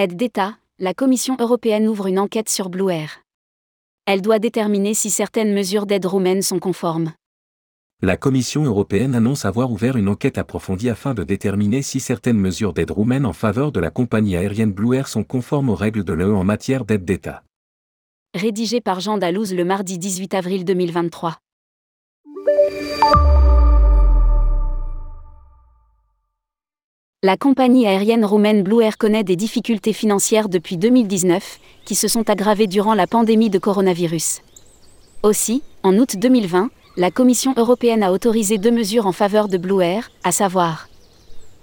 Aide d'État, la Commission européenne ouvre une enquête sur Blue Air. Elle doit déterminer si certaines mesures d'aide roumaine sont conformes. La Commission européenne annonce avoir ouvert une enquête approfondie afin de déterminer si certaines mesures d'aide roumaine en faveur de la compagnie aérienne Blue Air sont conformes aux règles de l'UE en matière d'aide d'État. Rédigé par Jean Dalouse le mardi 18 avril 2023. La compagnie aérienne roumaine Blue Air connaît des difficultés financières depuis 2019, qui se sont aggravées durant la pandémie de coronavirus. Aussi, en août 2020, la Commission européenne a autorisé deux mesures en faveur de Blue Air, à savoir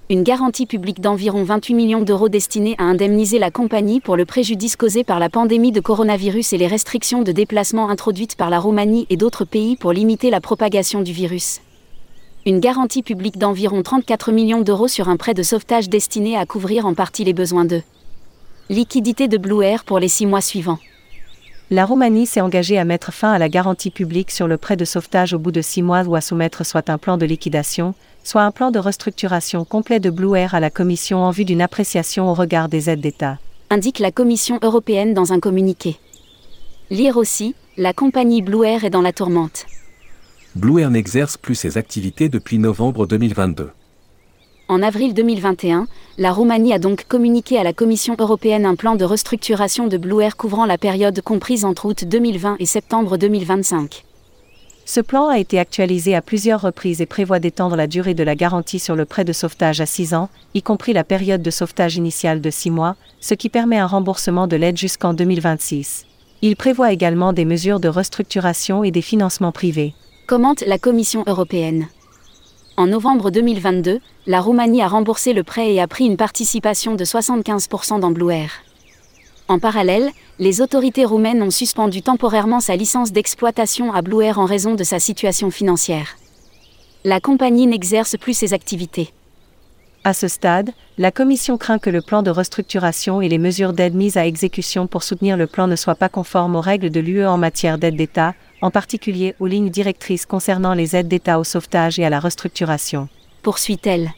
une garantie publique d'environ 28 millions d'euros destinée à indemniser la compagnie pour le préjudice causé par la pandémie de coronavirus et les restrictions de déplacement introduites par la Roumanie et d'autres pays pour limiter la propagation du virus une garantie publique d'environ 34 millions d'euros sur un prêt de sauvetage destiné à couvrir en partie les besoins de liquidité de Blue Air pour les six mois suivants. La Roumanie s'est engagée à mettre fin à la garantie publique sur le prêt de sauvetage au bout de six mois ou à soumettre soit un plan de liquidation, soit un plan de restructuration complet de Blue Air à la Commission en vue d'une appréciation au regard des aides d'État. Indique la Commission européenne dans un communiqué. Lire aussi, la compagnie Blue Air est dans la tourmente. Blue Air n'exerce plus ses activités depuis novembre 2022. En avril 2021, la Roumanie a donc communiqué à la Commission européenne un plan de restructuration de Blue Air couvrant la période comprise entre août 2020 et septembre 2025. Ce plan a été actualisé à plusieurs reprises et prévoit d'étendre la durée de la garantie sur le prêt de sauvetage à 6 ans, y compris la période de sauvetage initiale de 6 mois, ce qui permet un remboursement de l'aide jusqu'en 2026. Il prévoit également des mesures de restructuration et des financements privés commente la Commission européenne. En novembre 2022, la Roumanie a remboursé le prêt et a pris une participation de 75% dans Blue Air. En parallèle, les autorités roumaines ont suspendu temporairement sa licence d'exploitation à Blue Air en raison de sa situation financière. La compagnie n'exerce plus ses activités. À ce stade, la Commission craint que le plan de restructuration et les mesures d'aide mises à exécution pour soutenir le plan ne soient pas conformes aux règles de l'UE en matière d'aide d'État, en particulier aux lignes directrices concernant les aides d'État au sauvetage et à la restructuration. Poursuit-elle.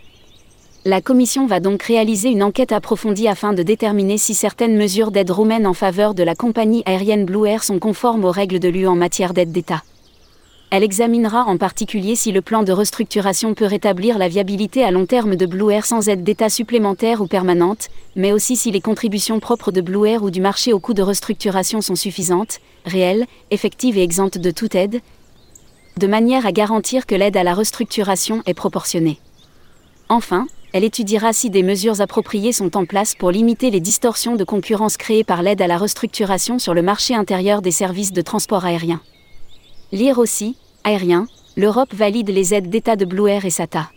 La Commission va donc réaliser une enquête approfondie afin de déterminer si certaines mesures d'aide roumaine en faveur de la compagnie aérienne Blue Air sont conformes aux règles de l'UE en matière d'aide d'État. Elle examinera en particulier si le plan de restructuration peut rétablir la viabilité à long terme de Blue Air sans aide d'État supplémentaire ou permanente, mais aussi si les contributions propres de Blue Air ou du marché au coût de restructuration sont suffisantes, réelles, effectives et exemptes de toute aide, de manière à garantir que l'aide à la restructuration est proportionnée. Enfin, elle étudiera si des mesures appropriées sont en place pour limiter les distorsions de concurrence créées par l'aide à la restructuration sur le marché intérieur des services de transport aérien. Lire aussi, aérien, l'Europe valide les aides d'État de Blue Air et SATA.